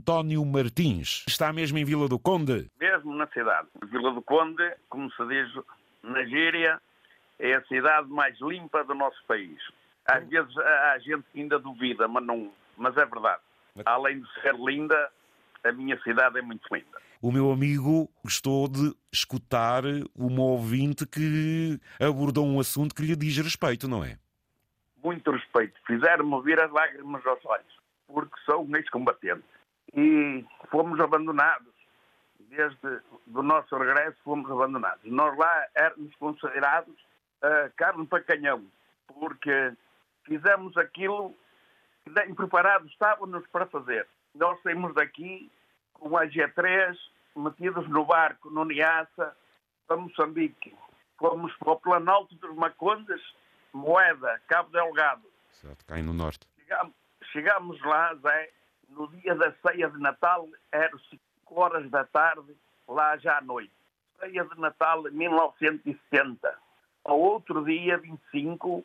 António Martins. Está mesmo em Vila do Conde? Mesmo na cidade. Vila do Conde, como se diz na gíria, é a cidade mais limpa do nosso país. Às vezes há gente que ainda duvida, mas, não, mas é verdade. Além de ser linda, a minha cidade é muito linda. O meu amigo gostou de escutar uma ouvinte que abordou um assunto que lhe diz respeito, não é? Muito respeito. Fizeram-me vir as lágrimas aos olhos, porque sou um ex-combatente. E fomos abandonados. Desde o nosso regresso fomos abandonados. Nós lá éramos considerados uh, carne para canhão, porque fizemos aquilo que nem preparados estávamos para fazer. Nós saímos daqui com a G3 metidos no barco, no Niassa, para Moçambique. Fomos para o Planalto dos Macondas, Moeda, Cabo Delgado. Certo, cai no norte. Chegámos, chegámos lá, Zé, no dia da ceia de Natal, eram 5 horas da tarde, lá já à noite. Ceia de Natal, 1970. Ao outro dia, 25,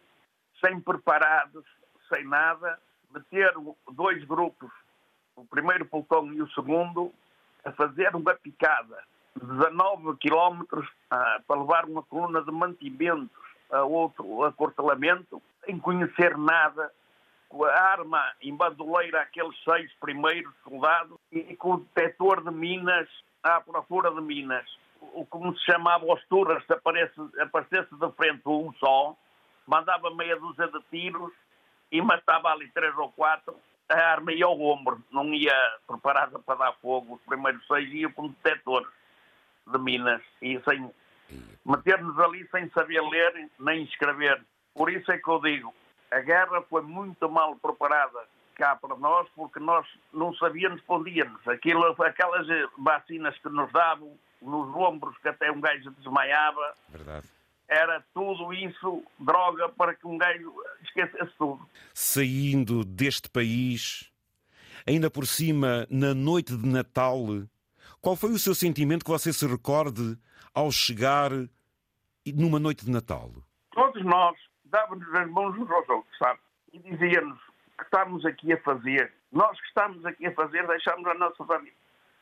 sem preparados, sem nada, meteram dois grupos, o primeiro pelotão e o segundo, a fazer uma picada de 19 quilómetros ah, para levar uma coluna de mantimentos a outro acortalamento, sem conhecer nada, a arma em bandoleira aqueles seis primeiros soldados e com o detector de minas à procura de minas. O como se chamava os turras, se aparece, aparecesse de frente um só, mandava meia dúzia de tiros e matava ali três ou quatro a arma ia ao ombro, não ia preparada para dar fogo. Os primeiros seis iam com detectores de minas e sem meter-nos ali sem saber ler nem escrever. Por isso é que eu digo, a guerra foi muito mal preparada cá para nós porque nós não sabíamos para onde íamos. Aquilo, aquelas vacinas que nos davam nos ombros que até um gajo desmaiava. Verdade era tudo isso droga para que um gajo esquecesse tudo. Saindo deste país, ainda por cima, na noite de Natal, qual foi o seu sentimento que você se recorde ao chegar numa noite de Natal? Todos nós dávamos as mãos uns aos outros, sabe? E dizíamos que estamos aqui a fazer. Nós que estamos aqui a fazer, deixamos a nossa família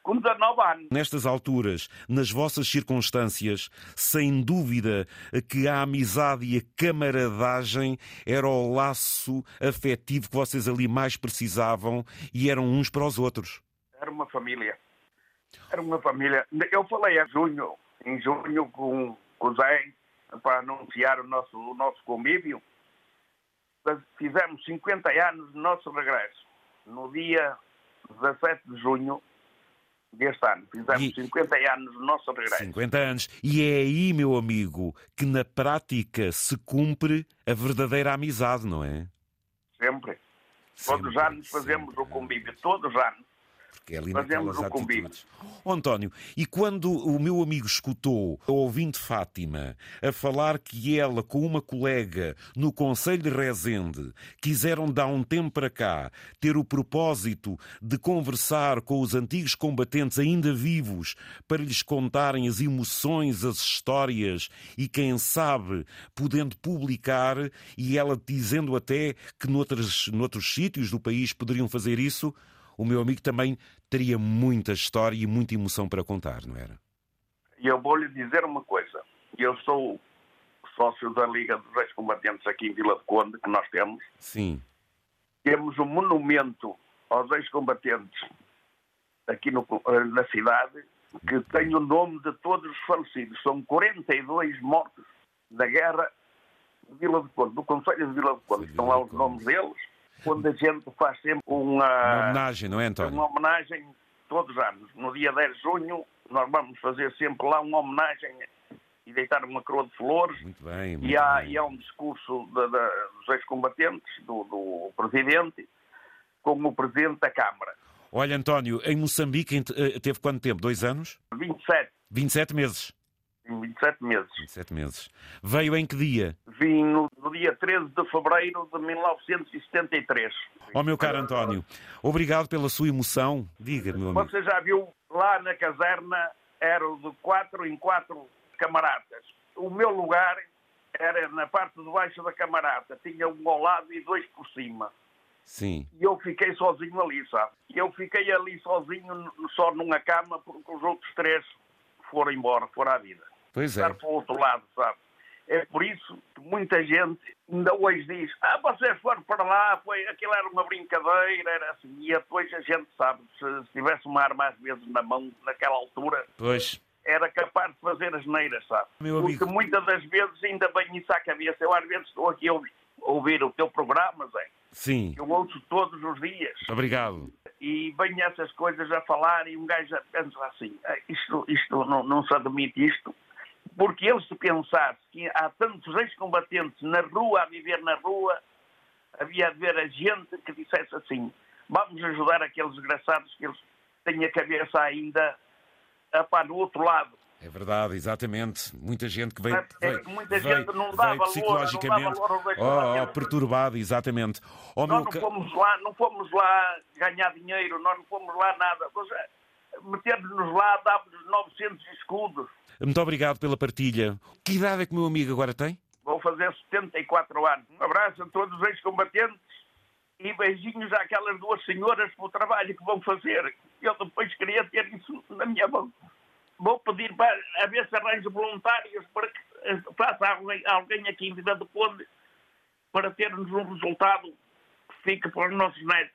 com 19 anos. Nestas alturas, nas vossas circunstâncias, sem dúvida que a amizade e a camaradagem era o laço afetivo que vocês ali mais precisavam e eram uns para os outros. Era uma família. Era uma família. Eu falei em junho, em junho com, com o Zé, para anunciar o nosso, o nosso convívio. Fizemos 50 anos do nosso regresso. No dia 17 de junho deste ano. Fizemos e... 50 anos do nosso regresso. 50 anos. E é aí, meu amigo, que na prática se cumpre a verdadeira amizade, não é? Sempre. Sempre todos os anos fazemos sempre. o convívio, todos os anos porque é ali Fazemos naquelas atitudes. Oh, António, e quando o meu amigo escutou a ouvinte Fátima a falar que ela com uma colega no Conselho de Rezende quiseram dar um tempo para cá ter o propósito de conversar com os antigos combatentes ainda vivos para lhes contarem as emoções, as histórias e quem sabe podendo publicar e ela dizendo até que noutros, noutros sítios do país poderiam fazer isso, o meu amigo também teria muita história e muita emoção para contar, não era? E eu vou lhe dizer uma coisa. Eu sou sócio da Liga dos Ex-Combatentes aqui em Vila de Conde, que nós temos. Sim. Temos um monumento aos ex-combatentes aqui no, eh, na cidade que tem o nome de todos os falecidos. São 42 mortos da guerra de Vila de Conde, do Conselho de Vila de Conde. Estão lá os nomes deles onde a gente faz sempre uma, uma homenagem, não é, António? Uma homenagem todos os anos. No dia 10 de junho, nós vamos fazer sempre lá uma homenagem e deitar uma coroa de flores. Muito bem. Muito e, há, bem. e há um discurso de, de, dos ex-combatentes, do, do presidente, com o presidente da Câmara. Olha, António, em Moçambique eh, teve quanto tempo? Dois anos? 27. 27 meses. 27 meses. 27 meses. Veio em que dia? Vim no, dia 13 de fevereiro de 1973. Ó oh, meu caro António, obrigado pela sua emoção. Diga, meu amigo. Você já viu lá na caserna, era de quatro em quatro camaradas. O meu lugar era na parte de baixo da camarada. Tinha um ao lado e dois por cima. Sim. E eu fiquei sozinho ali, sabe? Eu fiquei ali sozinho, só numa cama, porque os outros três foram embora, foram à vida. Pois é. Estar para o outro lado, sabe? É por isso que muita gente ainda hoje diz: Ah, vocês foram para lá, foi, aquilo era uma brincadeira, era assim. E depois a gente sabe, se, se tivesse uma arma às vezes na mão, naquela altura, Pois. era capaz de fazer as neiras, sabe? Meu amigo. Porque muitas das vezes ainda bem isso à cabeça. Eu às vezes estou aqui a ouvir, a ouvir o teu programa, Zé. Sim. Eu ouço todos os dias Obrigado. e venho essas coisas a falar e um gajo pensa assim, "Ah, isto, isto não, não se admite isto, porque ele se pensasse que há tantos ex-combatentes na rua, a viver na rua, havia de ver a gente que dissesse assim, vamos ajudar aqueles desgraçados que eles têm a cabeça ainda a pá, no outro lado. É verdade, exatamente. Muita gente que veio, É que veio, muita veio- gente não veio dá valor, não dá psicologicamente valor oh, oh, exatamente. Oh, Nós não ca- fomos lá, não fomos lá ganhar dinheiro, nós não fomos lá nada. Eh, Meter-nos lá, dá-nos 900 escudos. Muito obrigado pela partilha. Que idade é que o meu amigo agora tem? Vou fazer 74 anos. Um abraço a todos os ex-combatentes e beijinhos àquelas duas senhoras pelo trabalho que vão fazer. Eu depois queria ter isso na minha mão. Vou pedir para a ver se arranjo voluntários para que eh, faça alguém, alguém aqui em Vila do Conde para termos um resultado que fique para os nossos netos.